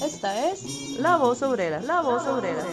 Esta es La Voz Obrera, La Voz Obrera.